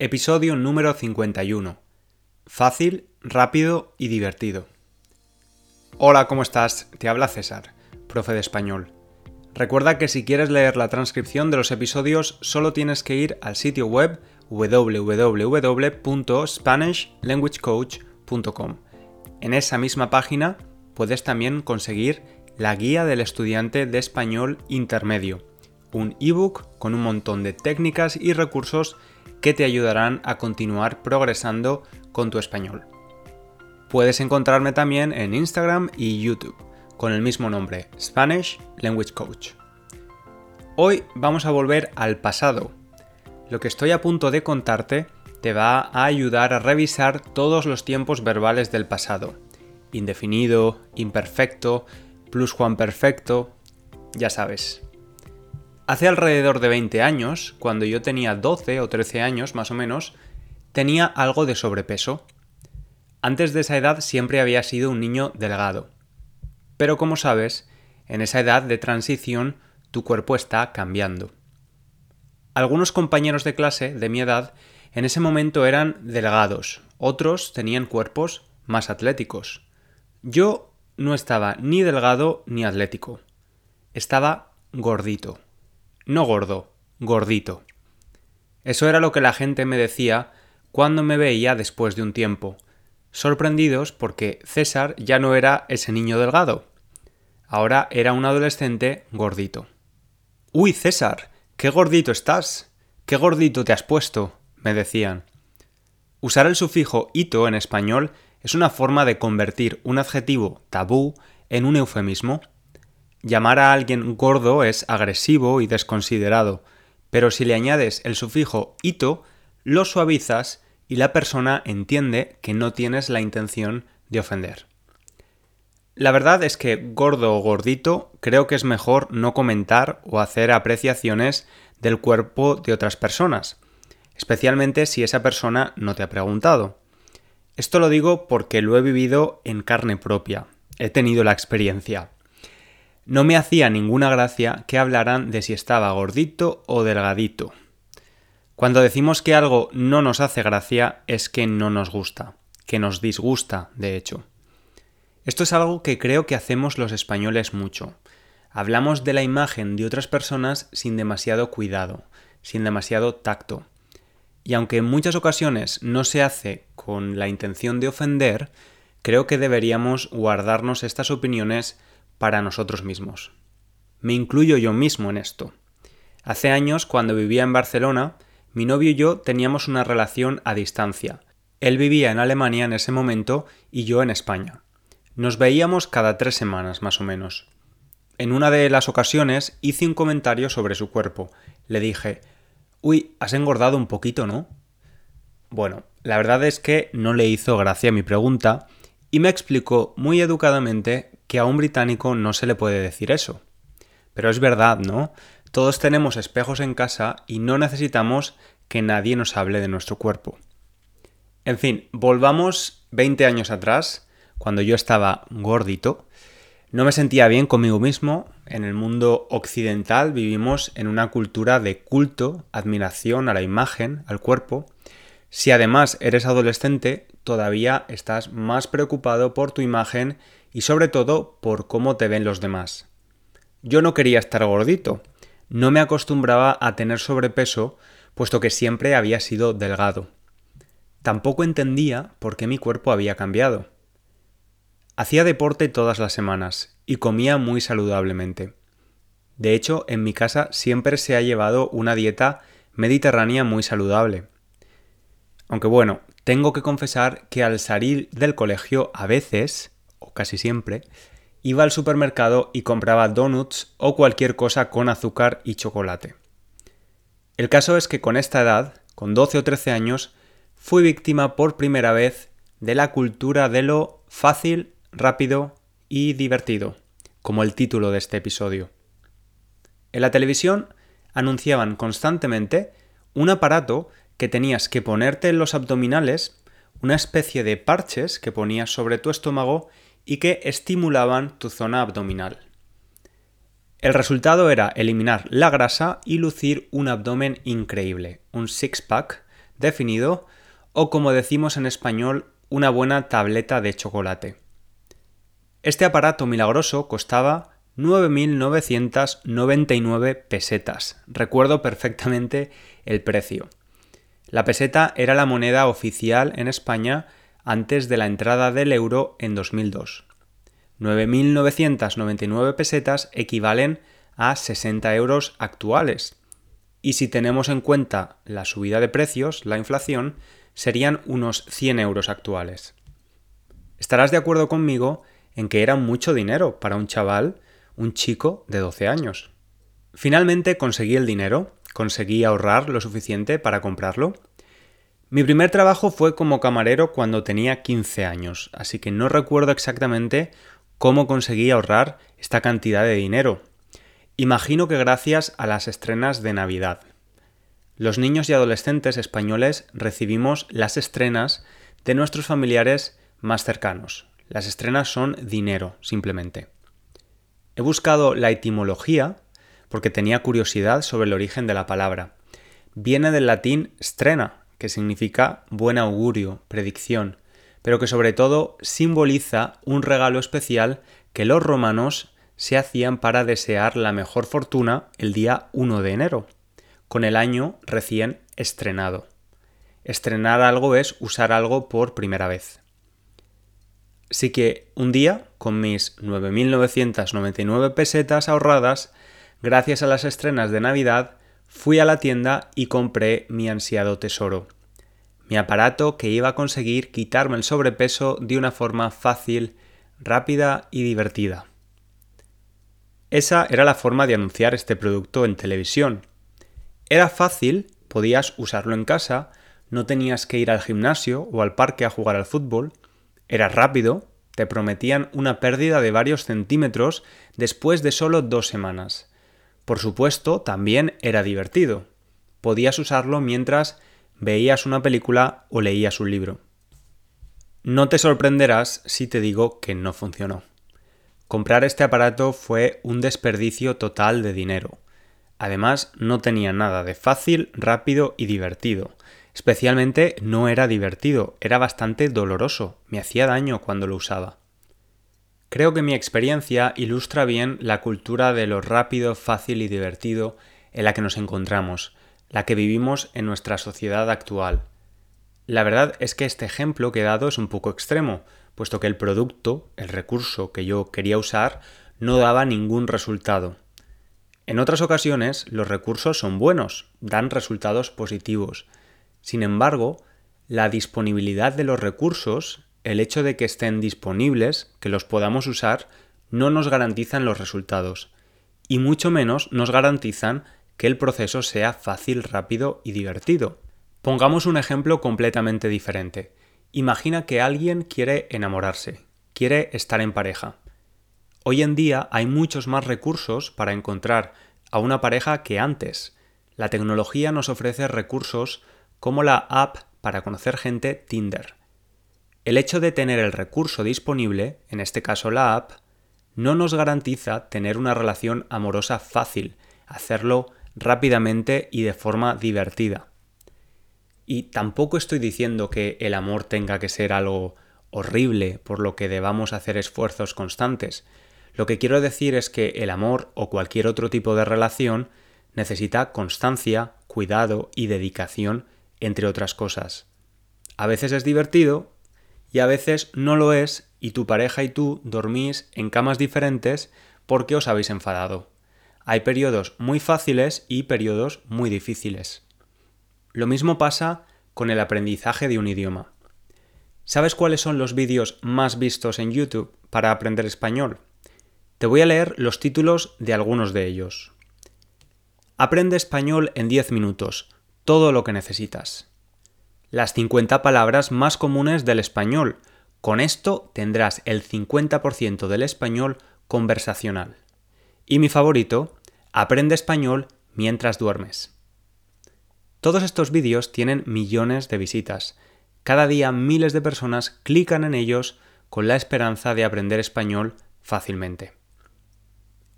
Episodio número 51. Fácil, rápido y divertido. Hola, ¿cómo estás? Te habla César, profe de español. Recuerda que si quieres leer la transcripción de los episodios solo tienes que ir al sitio web www.spanishlanguagecoach.com. En esa misma página puedes también conseguir la guía del estudiante de español intermedio, un ebook con un montón de técnicas y recursos que te ayudarán a continuar progresando con tu español. Puedes encontrarme también en Instagram y YouTube con el mismo nombre, Spanish Language Coach. Hoy vamos a volver al pasado. Lo que estoy a punto de contarte te va a ayudar a revisar todos los tiempos verbales del pasado. Indefinido, imperfecto, perfecto, ya sabes. Hace alrededor de 20 años, cuando yo tenía 12 o 13 años más o menos, tenía algo de sobrepeso. Antes de esa edad siempre había sido un niño delgado. Pero como sabes, en esa edad de transición tu cuerpo está cambiando. Algunos compañeros de clase de mi edad en ese momento eran delgados, otros tenían cuerpos más atléticos. Yo no estaba ni delgado ni atlético. Estaba gordito. No gordo, gordito. Eso era lo que la gente me decía cuando me veía después de un tiempo, sorprendidos porque César ya no era ese niño delgado. Ahora era un adolescente gordito. Uy, César, qué gordito estás. Qué gordito te has puesto, me decían. Usar el sufijo ito en español es una forma de convertir un adjetivo tabú en un eufemismo. Llamar a alguien gordo es agresivo y desconsiderado, pero si le añades el sufijo ito, lo suavizas y la persona entiende que no tienes la intención de ofender. La verdad es que gordo o gordito creo que es mejor no comentar o hacer apreciaciones del cuerpo de otras personas, especialmente si esa persona no te ha preguntado. Esto lo digo porque lo he vivido en carne propia, he tenido la experiencia. No me hacía ninguna gracia que hablaran de si estaba gordito o delgadito. Cuando decimos que algo no nos hace gracia es que no nos gusta, que nos disgusta, de hecho. Esto es algo que creo que hacemos los españoles mucho. Hablamos de la imagen de otras personas sin demasiado cuidado, sin demasiado tacto. Y aunque en muchas ocasiones no se hace con la intención de ofender, creo que deberíamos guardarnos estas opiniones para nosotros mismos. Me incluyo yo mismo en esto. Hace años, cuando vivía en Barcelona, mi novio y yo teníamos una relación a distancia. Él vivía en Alemania en ese momento y yo en España. Nos veíamos cada tres semanas, más o menos. En una de las ocasiones hice un comentario sobre su cuerpo. Le dije, Uy, has engordado un poquito, ¿no? Bueno, la verdad es que no le hizo gracia mi pregunta y me explicó muy educadamente que a un británico no se le puede decir eso. Pero es verdad, ¿no? Todos tenemos espejos en casa y no necesitamos que nadie nos hable de nuestro cuerpo. En fin, volvamos 20 años atrás, cuando yo estaba gordito, no me sentía bien conmigo mismo. En el mundo occidental vivimos en una cultura de culto, admiración a la imagen, al cuerpo. Si además eres adolescente, todavía estás más preocupado por tu imagen y sobre todo por cómo te ven los demás. Yo no quería estar gordito, no me acostumbraba a tener sobrepeso, puesto que siempre había sido delgado. Tampoco entendía por qué mi cuerpo había cambiado. Hacía deporte todas las semanas y comía muy saludablemente. De hecho, en mi casa siempre se ha llevado una dieta mediterránea muy saludable. Aunque bueno, tengo que confesar que al salir del colegio a veces, o casi siempre, iba al supermercado y compraba donuts o cualquier cosa con azúcar y chocolate. El caso es que con esta edad, con 12 o 13 años, fui víctima por primera vez de la cultura de lo fácil rápido y divertido, como el título de este episodio. En la televisión anunciaban constantemente un aparato que tenías que ponerte en los abdominales, una especie de parches que ponías sobre tu estómago y que estimulaban tu zona abdominal. El resultado era eliminar la grasa y lucir un abdomen increíble, un six-pack definido o como decimos en español, una buena tableta de chocolate. Este aparato milagroso costaba 9.999 pesetas. Recuerdo perfectamente el precio. La peseta era la moneda oficial en España antes de la entrada del euro en 2002. 9.999 pesetas equivalen a 60 euros actuales. Y si tenemos en cuenta la subida de precios, la inflación, serían unos 100 euros actuales. Estarás de acuerdo conmigo en que era mucho dinero para un chaval, un chico de 12 años. Finalmente conseguí el dinero, conseguí ahorrar lo suficiente para comprarlo. Mi primer trabajo fue como camarero cuando tenía 15 años, así que no recuerdo exactamente cómo conseguí ahorrar esta cantidad de dinero. Imagino que gracias a las estrenas de Navidad. Los niños y adolescentes españoles recibimos las estrenas de nuestros familiares más cercanos. Las estrenas son dinero, simplemente. He buscado la etimología porque tenía curiosidad sobre el origen de la palabra. Viene del latín strena, que significa buen augurio, predicción, pero que sobre todo simboliza un regalo especial que los romanos se hacían para desear la mejor fortuna el día 1 de enero con el año recién estrenado. Estrenar algo es usar algo por primera vez. Así que un día, con mis 9.999 pesetas ahorradas, gracias a las estrenas de Navidad, fui a la tienda y compré mi ansiado tesoro. Mi aparato que iba a conseguir quitarme el sobrepeso de una forma fácil, rápida y divertida. Esa era la forma de anunciar este producto en televisión, era fácil, podías usarlo en casa, no tenías que ir al gimnasio o al parque a jugar al fútbol, era rápido, te prometían una pérdida de varios centímetros después de solo dos semanas. Por supuesto, también era divertido. Podías usarlo mientras veías una película o leías un libro. No te sorprenderás si te digo que no funcionó. Comprar este aparato fue un desperdicio total de dinero. Además, no tenía nada de fácil, rápido y divertido. Especialmente no era divertido, era bastante doloroso, me hacía daño cuando lo usaba. Creo que mi experiencia ilustra bien la cultura de lo rápido, fácil y divertido en la que nos encontramos, la que vivimos en nuestra sociedad actual. La verdad es que este ejemplo que he dado es un poco extremo, puesto que el producto, el recurso que yo quería usar, no daba ningún resultado. En otras ocasiones los recursos son buenos, dan resultados positivos. Sin embargo, la disponibilidad de los recursos, el hecho de que estén disponibles, que los podamos usar, no nos garantizan los resultados. Y mucho menos nos garantizan que el proceso sea fácil, rápido y divertido. Pongamos un ejemplo completamente diferente. Imagina que alguien quiere enamorarse, quiere estar en pareja. Hoy en día hay muchos más recursos para encontrar a una pareja que antes. La tecnología nos ofrece recursos como la app para conocer gente Tinder. El hecho de tener el recurso disponible, en este caso la app, no nos garantiza tener una relación amorosa fácil, hacerlo rápidamente y de forma divertida. Y tampoco estoy diciendo que el amor tenga que ser algo horrible por lo que debamos hacer esfuerzos constantes. Lo que quiero decir es que el amor o cualquier otro tipo de relación necesita constancia, cuidado y dedicación, entre otras cosas. A veces es divertido y a veces no lo es y tu pareja y tú dormís en camas diferentes porque os habéis enfadado. Hay periodos muy fáciles y periodos muy difíciles. Lo mismo pasa con el aprendizaje de un idioma. ¿Sabes cuáles son los vídeos más vistos en YouTube para aprender español? Te voy a leer los títulos de algunos de ellos. Aprende español en 10 minutos, todo lo que necesitas. Las 50 palabras más comunes del español. Con esto tendrás el 50% del español conversacional. Y mi favorito, aprende español mientras duermes. Todos estos vídeos tienen millones de visitas. Cada día miles de personas clican en ellos con la esperanza de aprender español fácilmente.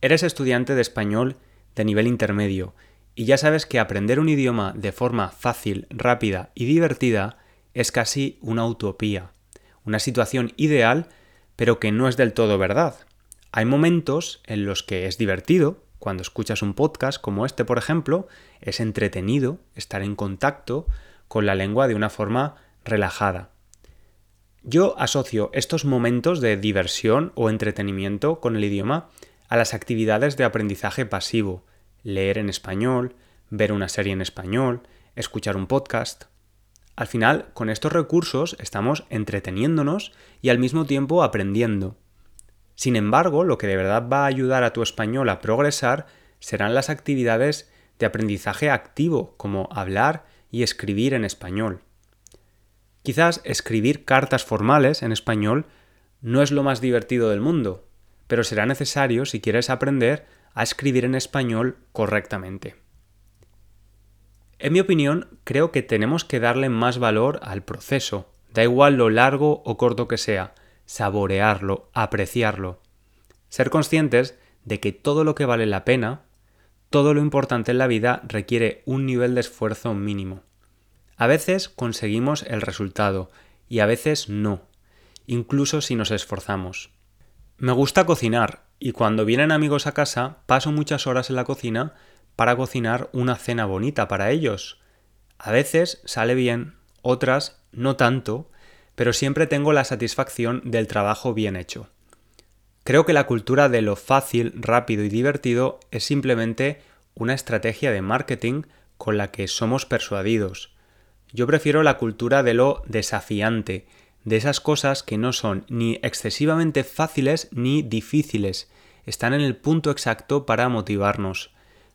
Eres estudiante de español de nivel intermedio Y ya sabes que aprender un idioma de forma fácil, rápida y divertida es casi una utopía, una situación ideal, pero que no es del todo verdad. Hay momentos en los que es divertido, cuando escuchas un podcast como este, por ejemplo, es entretenido estar en contacto con la lengua de una forma relajada. Yo asocio estos momentos de diversión o entretenimiento con el idioma a las actividades de aprendizaje pasivo, leer en español, ver una serie en español, escuchar un podcast. Al final, con estos recursos estamos entreteniéndonos y al mismo tiempo aprendiendo. Sin embargo, lo que de verdad va a ayudar a tu español a progresar serán las actividades de aprendizaje activo, como hablar y escribir en español. Quizás escribir cartas formales en español no es lo más divertido del mundo, pero será necesario si quieres aprender a escribir en español correctamente. En mi opinión, creo que tenemos que darle más valor al proceso, da igual lo largo o corto que sea, saborearlo, apreciarlo. Ser conscientes de que todo lo que vale la pena, todo lo importante en la vida requiere un nivel de esfuerzo mínimo. A veces conseguimos el resultado y a veces no, incluso si nos esforzamos. Me gusta cocinar y cuando vienen amigos a casa paso muchas horas en la cocina para cocinar una cena bonita para ellos. A veces sale bien, otras no tanto, pero siempre tengo la satisfacción del trabajo bien hecho. Creo que la cultura de lo fácil, rápido y divertido es simplemente una estrategia de marketing con la que somos persuadidos. Yo prefiero la cultura de lo desafiante, de esas cosas que no son ni excesivamente fáciles ni difíciles, están en el punto exacto para motivarnos.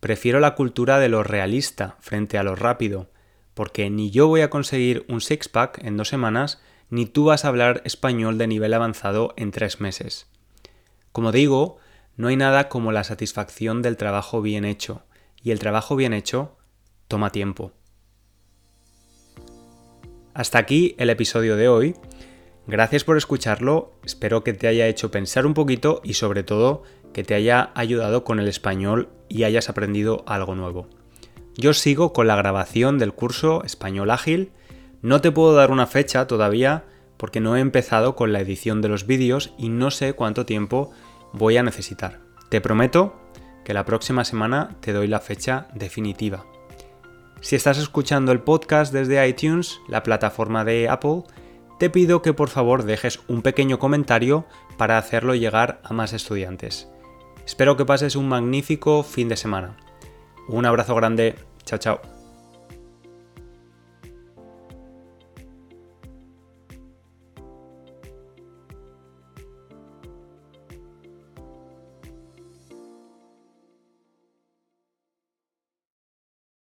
Prefiero la cultura de lo realista frente a lo rápido, porque ni yo voy a conseguir un six-pack en dos semanas, ni tú vas a hablar español de nivel avanzado en tres meses. Como digo, no hay nada como la satisfacción del trabajo bien hecho, y el trabajo bien hecho toma tiempo. Hasta aquí el episodio de hoy. Gracias por escucharlo, espero que te haya hecho pensar un poquito y sobre todo que te haya ayudado con el español y hayas aprendido algo nuevo. Yo sigo con la grabación del curso Español Ágil no te puedo dar una fecha todavía porque no he empezado con la edición de los vídeos y no sé cuánto tiempo voy a necesitar. Te prometo que la próxima semana te doy la fecha definitiva. Si estás escuchando el podcast desde iTunes, la plataforma de Apple, te pido que por favor dejes un pequeño comentario para hacerlo llegar a más estudiantes. Espero que pases un magnífico fin de semana. Un abrazo grande, chao chao.